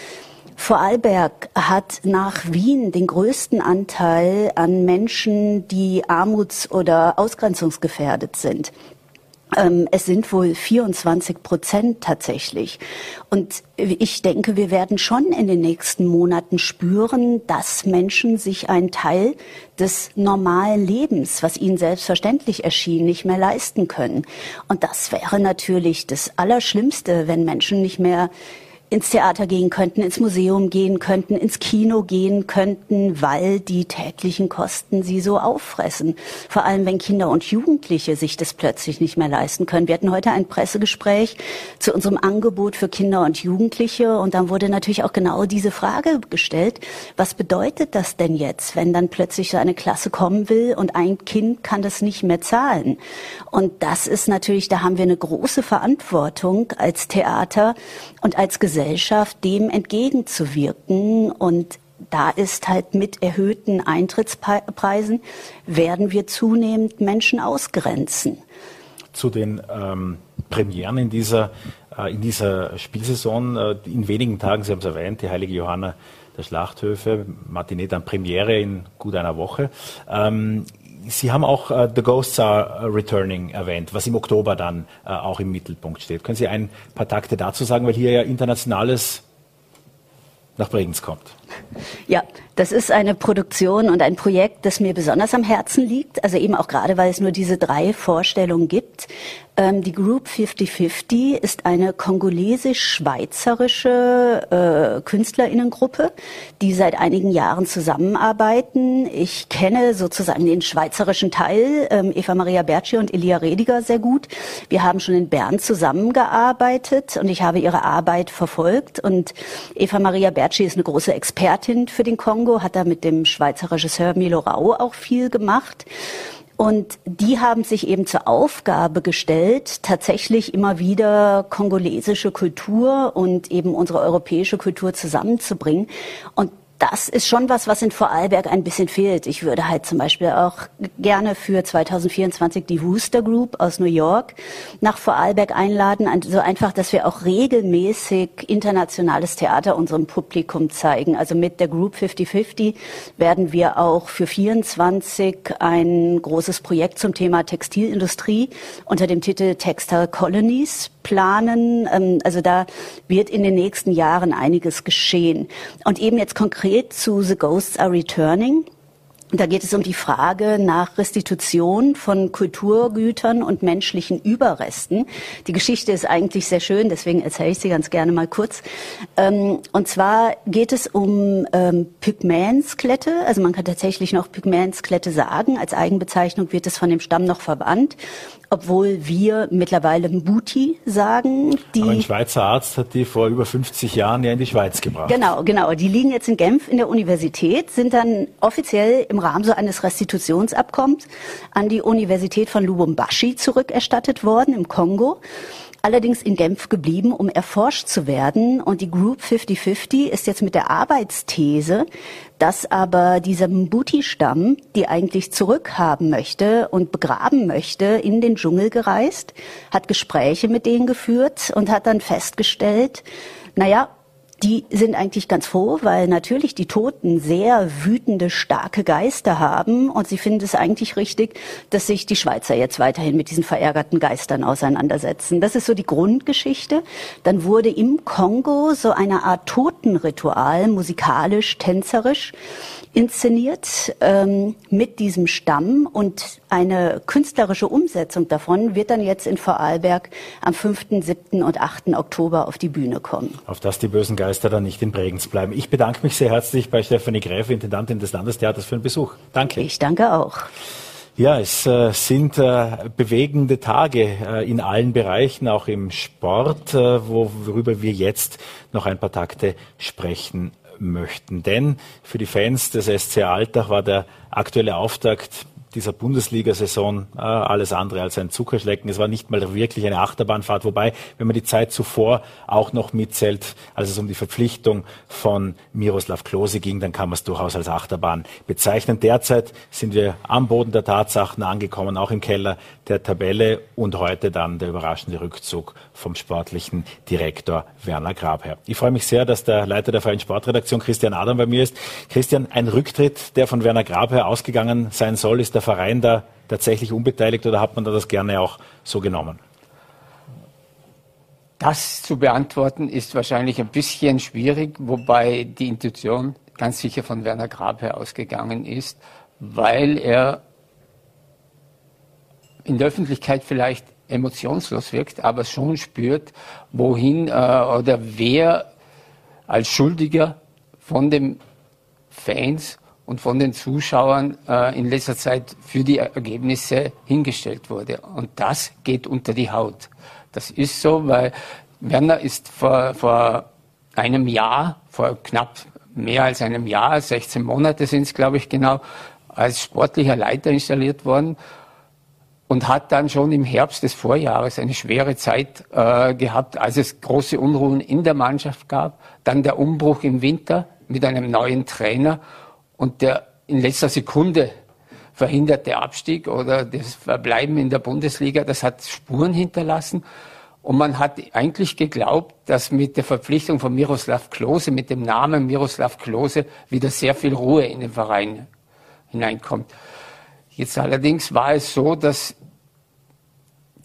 Vorarlberg hat nach Wien den größten Anteil an Menschen, die armuts- oder ausgrenzungsgefährdet sind. Ähm, es sind wohl 24 Prozent tatsächlich. Und ich denke, wir werden schon in den nächsten Monaten spüren, dass Menschen sich einen Teil des normalen Lebens, was ihnen selbstverständlich erschien, nicht mehr leisten können. Und das wäre natürlich das Allerschlimmste, wenn Menschen nicht mehr ins Theater gehen könnten, ins Museum gehen könnten, ins Kino gehen könnten, weil die täglichen Kosten sie so auffressen. Vor allem, wenn Kinder und Jugendliche sich das plötzlich nicht mehr leisten können. Wir hatten heute ein Pressegespräch zu unserem Angebot für Kinder und Jugendliche und dann wurde natürlich auch genau diese Frage gestellt, was bedeutet das denn jetzt, wenn dann plötzlich so eine Klasse kommen will und ein Kind kann das nicht mehr zahlen? Und das ist natürlich, da haben wir eine große Verantwortung als Theater und als Gesellschaft Gesellschaft dem entgegenzuwirken. Und da ist halt mit erhöhten Eintrittspreisen werden wir zunehmend Menschen ausgrenzen. Zu den ähm, Premieren in dieser, äh, in dieser Spielsaison, äh, in wenigen Tagen, Sie haben es erwähnt, die Heilige Johanna der Schlachthöfe, Matinee dann Premiere in gut einer Woche. Ähm, Sie haben auch uh, The Ghosts Are Returning erwähnt, was im Oktober dann uh, auch im Mittelpunkt steht. Können Sie ein paar Takte dazu sagen, weil hier ja internationales nach Bregenz kommt? Ja, das ist eine Produktion und ein Projekt, das mir besonders am Herzen liegt. Also eben auch gerade, weil es nur diese drei Vorstellungen gibt. Ähm, die Group 5050 ist eine kongolesisch-schweizerische äh, Künstlerinnengruppe, die seit einigen Jahren zusammenarbeiten. Ich kenne sozusagen den schweizerischen Teil, ähm, Eva Maria Berci und Elia Rediger sehr gut. Wir haben schon in Bern zusammengearbeitet und ich habe ihre Arbeit verfolgt. Und Eva Maria Berci ist eine große Expertin für den Kongo, hat da mit dem Schweizer Regisseur Milo Rau auch viel gemacht. Und die haben sich eben zur Aufgabe gestellt, tatsächlich immer wieder kongolesische Kultur und eben unsere europäische Kultur zusammenzubringen. Und das ist schon was, was in Vorarlberg ein bisschen fehlt. Ich würde halt zum Beispiel auch gerne für 2024 die Wooster Group aus New York nach Vorarlberg einladen. Also einfach, dass wir auch regelmäßig internationales Theater unserem Publikum zeigen. Also mit der Group 5050 werden wir auch für 24 ein großes Projekt zum Thema Textilindustrie unter dem Titel Textile Colonies planen. Ähm, also da wird in den nächsten Jahren einiges geschehen. Und eben jetzt konkret zu The Ghosts Are Returning. Da geht es um die Frage nach Restitution von Kulturgütern und menschlichen Überresten. Die Geschichte ist eigentlich sehr schön, deswegen erzähle ich sie ganz gerne mal kurz. Ähm, und zwar geht es um ähm, Pygmäensklette. Also man kann tatsächlich noch Pygmäensklette sagen. Als Eigenbezeichnung wird es von dem Stamm noch verwandt obwohl wir mittlerweile Mbuti sagen. Aber ein Schweizer Arzt hat die vor über 50 Jahren ja in die Schweiz gebracht. Genau, genau. Die liegen jetzt in Genf in der Universität, sind dann offiziell im Rahmen so eines Restitutionsabkommens an die Universität von Lubumbashi zurückerstattet worden im Kongo allerdings in Genf geblieben, um erforscht zu werden. Und die Group 5050 ist jetzt mit der Arbeitsthese, dass aber dieser Mbuti-Stamm, die eigentlich zurückhaben möchte und begraben möchte, in den Dschungel gereist, hat Gespräche mit denen geführt und hat dann festgestellt, naja, die sind eigentlich ganz froh, weil natürlich die Toten sehr wütende, starke Geister haben und sie finden es eigentlich richtig, dass sich die Schweizer jetzt weiterhin mit diesen verärgerten Geistern auseinandersetzen. Das ist so die Grundgeschichte. Dann wurde im Kongo so eine Art Totenritual, musikalisch, tänzerisch, inszeniert ähm, mit diesem Stamm und eine künstlerische Umsetzung davon wird dann jetzt in Vorarlberg am 5., 7. und 8. Oktober auf die Bühne kommen. Auf dass die bösen Geister dann nicht in Bregenz bleiben. Ich bedanke mich sehr herzlich bei Stefanie Gräfe, Intendantin des Landestheaters, für den Besuch. Danke. Ich danke auch. Ja, es äh, sind äh, bewegende Tage äh, in allen Bereichen, auch im Sport, äh, worüber wir jetzt noch ein paar Takte sprechen möchten. Denn für die Fans des SC Alltag war der aktuelle Auftakt dieser Bundesliga-Saison äh, alles andere als ein Zuckerschlecken. Es war nicht mal wirklich eine Achterbahnfahrt, wobei, wenn man die Zeit zuvor auch noch mitzählt, als es um die Verpflichtung von Miroslav Klose ging, dann kann man es durchaus als Achterbahn bezeichnen. Derzeit sind wir am Boden der Tatsachen angekommen, auch im Keller der Tabelle und heute dann der überraschende Rückzug vom sportlichen Direktor Werner Grabherr. Ich freue mich sehr, dass der Leiter der Freien Sportredaktion Christian Adam bei mir ist. Christian, ein Rücktritt, der von Werner Grabherr ausgegangen sein soll, ist der Verein da tatsächlich unbeteiligt oder hat man da das gerne auch so genommen? Das zu beantworten ist wahrscheinlich ein bisschen schwierig, wobei die Intuition ganz sicher von Werner Grabherr ausgegangen ist, weil er in der Öffentlichkeit vielleicht emotionslos wirkt, aber schon spürt, wohin äh, oder wer als Schuldiger von den Fans und von den Zuschauern äh, in letzter Zeit für die Ergebnisse hingestellt wurde. Und das geht unter die Haut. Das ist so, weil Werner ist vor, vor einem Jahr, vor knapp mehr als einem Jahr, 16 Monate sind es, glaube ich, genau, als sportlicher Leiter installiert worden und hat dann schon im Herbst des Vorjahres eine schwere Zeit äh, gehabt, als es große Unruhen in der Mannschaft gab. Dann der Umbruch im Winter mit einem neuen Trainer und der in letzter Sekunde verhinderte Abstieg oder das Verbleiben in der Bundesliga, das hat Spuren hinterlassen. Und man hat eigentlich geglaubt, dass mit der Verpflichtung von Miroslav Klose, mit dem Namen Miroslav Klose, wieder sehr viel Ruhe in den Verein hineinkommt. Jetzt allerdings war es so, dass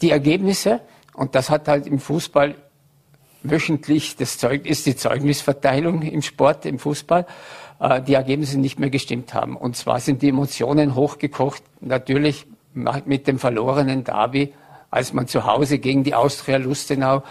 die Ergebnisse, und das hat halt im Fußball wöchentlich, das Zeug, ist die Zeugnisverteilung im Sport, im Fußball, die Ergebnisse nicht mehr gestimmt haben. Und zwar sind die Emotionen hochgekocht, natürlich mit dem verlorenen Derby, als man zu Hause gegen die Austria Lustenau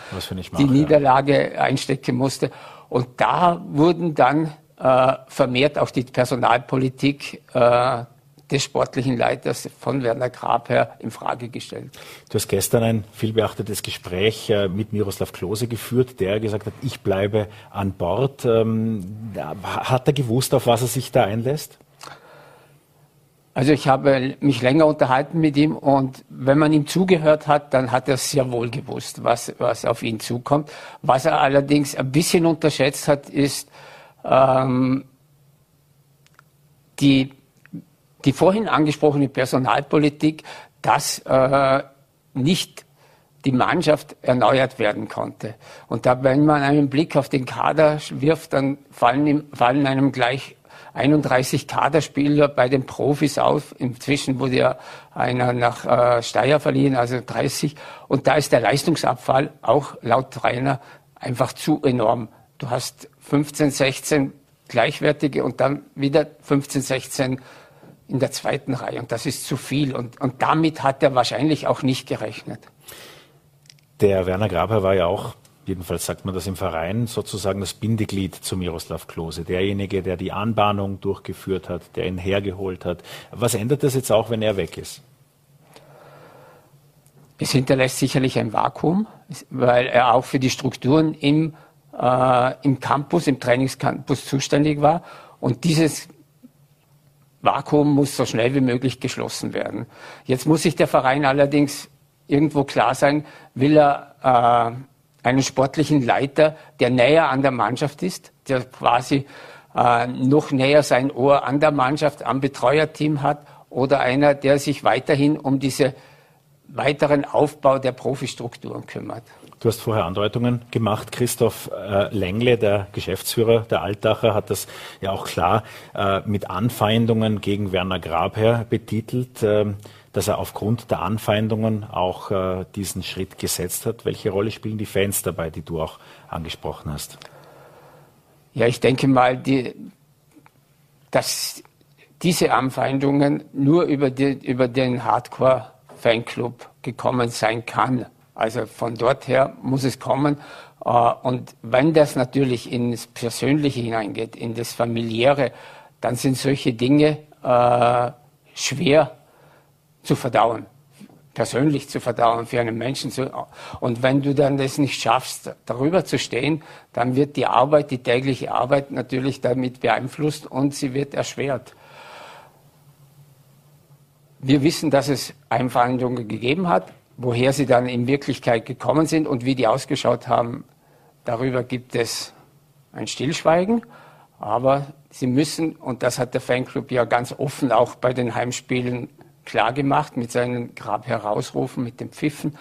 die Niederlage ja. einstecken musste. Und da wurden dann äh, vermehrt auch die Personalpolitik äh, des sportlichen Leiters von Werner Grabherr in Frage gestellt. Du hast gestern ein vielbeachtetes Gespräch äh, mit Miroslav Klose geführt, der gesagt hat, ich bleibe an Bord. Ähm, hat er gewusst, auf was er sich da einlässt? Also ich habe mich länger unterhalten mit ihm und wenn man ihm zugehört hat, dann hat er sehr wohl gewusst, was, was auf ihn zukommt. Was er allerdings ein bisschen unterschätzt hat, ist ähm, die die vorhin angesprochene Personalpolitik, dass äh, nicht die Mannschaft erneuert werden konnte. Und da, wenn man einen Blick auf den Kader wirft, dann fallen, ihm, fallen einem gleich 31 Kaderspieler bei den Profis auf. Inzwischen wurde ja einer nach äh, Steyr verliehen, also 30. Und da ist der Leistungsabfall auch laut Trainer einfach zu enorm. Du hast 15, 16 gleichwertige und dann wieder 15, 16 in der zweiten Reihe. Und das ist zu viel. Und, und damit hat er wahrscheinlich auch nicht gerechnet. Der Werner Graber war ja auch, jedenfalls sagt man das im Verein, sozusagen das Bindeglied zu Miroslav Klose. Derjenige, der die Anbahnung durchgeführt hat, der ihn hergeholt hat. Was ändert das jetzt auch, wenn er weg ist? Es hinterlässt sicherlich ein Vakuum, weil er auch für die Strukturen im, äh, im Campus, im Trainingscampus zuständig war. Und dieses Vakuum muss so schnell wie möglich geschlossen werden. Jetzt muss sich der Verein allerdings irgendwo klar sein, will er äh, einen sportlichen Leiter, der näher an der Mannschaft ist, der quasi äh, noch näher sein Ohr an der Mannschaft, am Betreuerteam hat, oder einer, der sich weiterhin um diese weiteren Aufbau der Profistrukturen kümmert. Du hast vorher Andeutungen gemacht. Christoph äh, Lengle, der Geschäftsführer der Altacher, hat das ja auch klar äh, mit Anfeindungen gegen Werner Grabherr betitelt, äh, dass er aufgrund der Anfeindungen auch äh, diesen Schritt gesetzt hat. Welche Rolle spielen die Fans dabei, die du auch angesprochen hast? Ja, ich denke mal, die, dass diese Anfeindungen nur über, die, über den Hardcore-Fanclub gekommen sein kann. Also von dort her muss es kommen. Äh, und wenn das natürlich ins Persönliche hineingeht, in das Familiäre, dann sind solche Dinge äh, schwer zu verdauen. persönlich zu verdauen, für einen Menschen zu. Und wenn du dann das nicht schaffst, darüber zu stehen, dann wird die Arbeit, die tägliche Arbeit natürlich damit beeinflusst und sie wird erschwert. Wir wissen, dass es Einverhandlungen gegeben hat, woher sie dann in Wirklichkeit gekommen sind und wie die ausgeschaut haben. Darüber gibt es ein Stillschweigen. Aber sie müssen, und das hat der Fanclub ja ganz offen auch bei den Heimspielen klar gemacht mit seinen Grab herausrufen, mit den Pfiffen.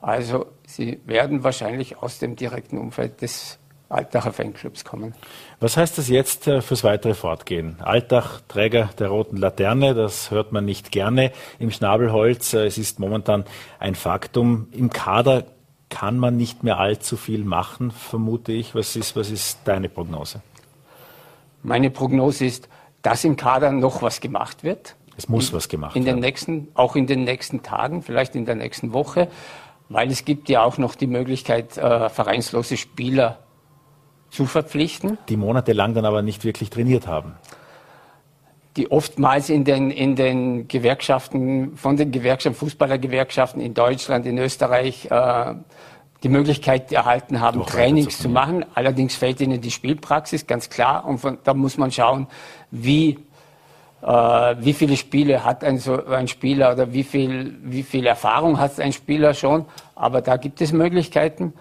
Also sie werden wahrscheinlich aus dem direkten Umfeld des Altacher Fanclubs kommen. Was heißt das jetzt äh, fürs weitere Fortgehen? Altach, Träger der roten Laterne, das hört man nicht gerne im Schnabelholz. Äh, es ist momentan ein Faktum. Im Kader kann man nicht mehr allzu viel machen, vermute ich. Was ist, was ist deine Prognose? Meine Prognose ist, dass im Kader noch was gemacht wird. Es muss in, was gemacht in werden. Den nächsten, auch in den nächsten Tagen, vielleicht in der nächsten Woche, weil es gibt ja auch noch die Möglichkeit, äh, vereinslose Spieler zu verpflichten. Die monatelang dann aber nicht wirklich trainiert haben. Die oftmals in den, in den Gewerkschaften, von den Gewerkschaften, Fußballergewerkschaften in Deutschland, in Österreich, äh, die Möglichkeit erhalten haben, Trainings zu machen. Allerdings fällt ihnen die Spielpraxis, ganz klar. Und von, da muss man schauen, wie, äh, wie viele Spiele hat ein, so ein Spieler oder wie viel, wie viel Erfahrung hat ein Spieler schon. Aber da gibt es Möglichkeiten.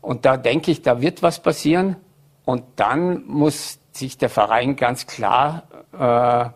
Und da denke ich, da wird was passieren. Und dann muss sich der Verein ganz klar äh,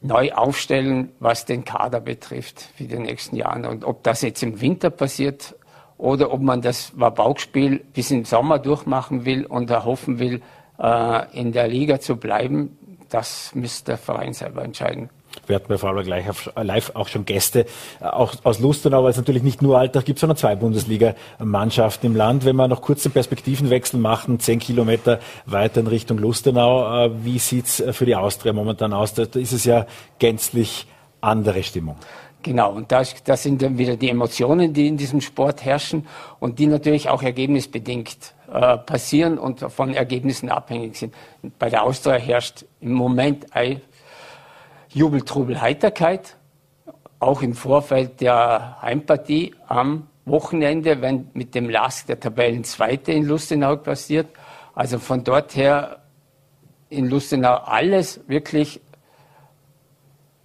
neu aufstellen, was den Kader betrifft für die nächsten Jahre. Und ob das jetzt im Winter passiert oder ob man das Wabauspiel bis im Sommer durchmachen will und erhoffen will, äh, in der Liga zu bleiben, das müsste der Verein selber entscheiden. Wir hatten bei Vorarlberg live, live auch schon Gäste, äh, auch aus Lustenau, weil es natürlich nicht nur Alltag gibt, sondern zwei Bundesliga-Mannschaften im Land. Wenn wir noch kurz den Perspektivenwechsel machen, zehn Kilometer weiter in Richtung Lustenau, äh, wie sieht's für die Austria momentan aus? Da ist es ja gänzlich andere Stimmung. Genau, und das, das sind dann wieder die Emotionen, die in diesem Sport herrschen und die natürlich auch ergebnisbedingt äh, passieren und von Ergebnissen abhängig sind. Bei der Austria herrscht im Moment ein Jubel, Trubel, Heiterkeit, auch im Vorfeld der Heimpartie am Wochenende, wenn mit dem Last der Tabellenzweite in Lustenau passiert. Also von dort her in Lustenau alles wirklich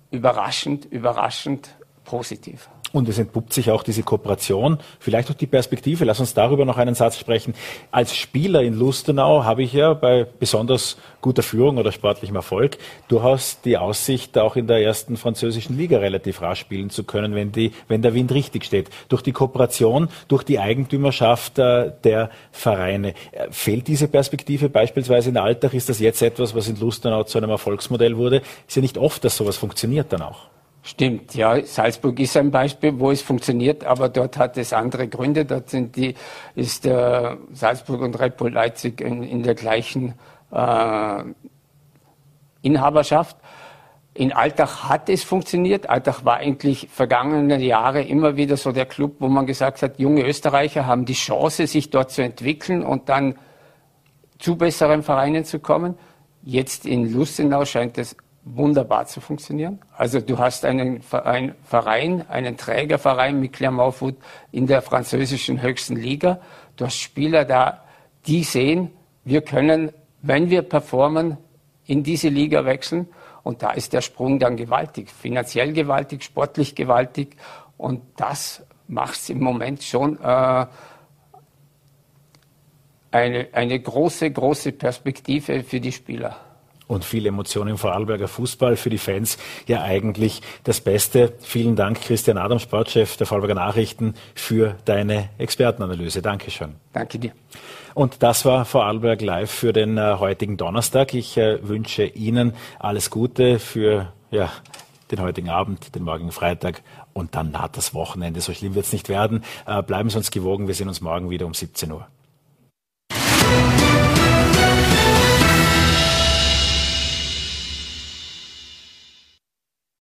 überraschend, überraschend positiv. Und es entpuppt sich auch diese Kooperation, vielleicht auch die Perspektive. Lass uns darüber noch einen Satz sprechen. Als Spieler in Lustenau habe ich ja bei besonders guter Führung oder sportlichem Erfolg durchaus die Aussicht, auch in der ersten französischen Liga relativ rasch spielen zu können, wenn, die, wenn der Wind richtig steht. Durch die Kooperation, durch die Eigentümerschaft äh, der Vereine. Äh, fehlt diese Perspektive beispielsweise in Alltag? Ist das jetzt etwas, was in Lustenau zu einem Erfolgsmodell wurde? Ist ja nicht oft, dass sowas funktioniert dann auch. Stimmt, ja. Salzburg ist ein Beispiel, wo es funktioniert, aber dort hat es andere Gründe. Dort sind die, ist äh, Salzburg und Red Bull Leipzig in, in der gleichen äh, Inhaberschaft. In Altach hat es funktioniert. Altach war eigentlich vergangene Jahre immer wieder so der Club, wo man gesagt hat, junge Österreicher haben die Chance, sich dort zu entwickeln und dann zu besseren Vereinen zu kommen. Jetzt in Lustenau scheint es wunderbar zu funktionieren. Also du hast einen Verein, einen Trägerverein mit Clermont Foot in der französischen höchsten Liga. Du hast Spieler da, die sehen, wir können, wenn wir performen, in diese Liga wechseln. Und da ist der Sprung dann gewaltig, finanziell gewaltig, sportlich gewaltig. Und das macht es im Moment schon äh, eine, eine große, große Perspektive für die Spieler und viel Emotion im Vorarlberger Fußball. Für die Fans ja eigentlich das Beste. Vielen Dank, Christian Adam, Sportchef der Vorarlberger Nachrichten, für deine Expertenanalyse. Dankeschön. Danke dir. Und das war Vorarlberg Live für den äh, heutigen Donnerstag. Ich äh, wünsche Ihnen alles Gute für ja, den heutigen Abend, den morgigen Freitag und dann naht das Wochenende. So schlimm wird es nicht werden. Äh, bleiben Sie uns gewogen. Wir sehen uns morgen wieder um 17 Uhr.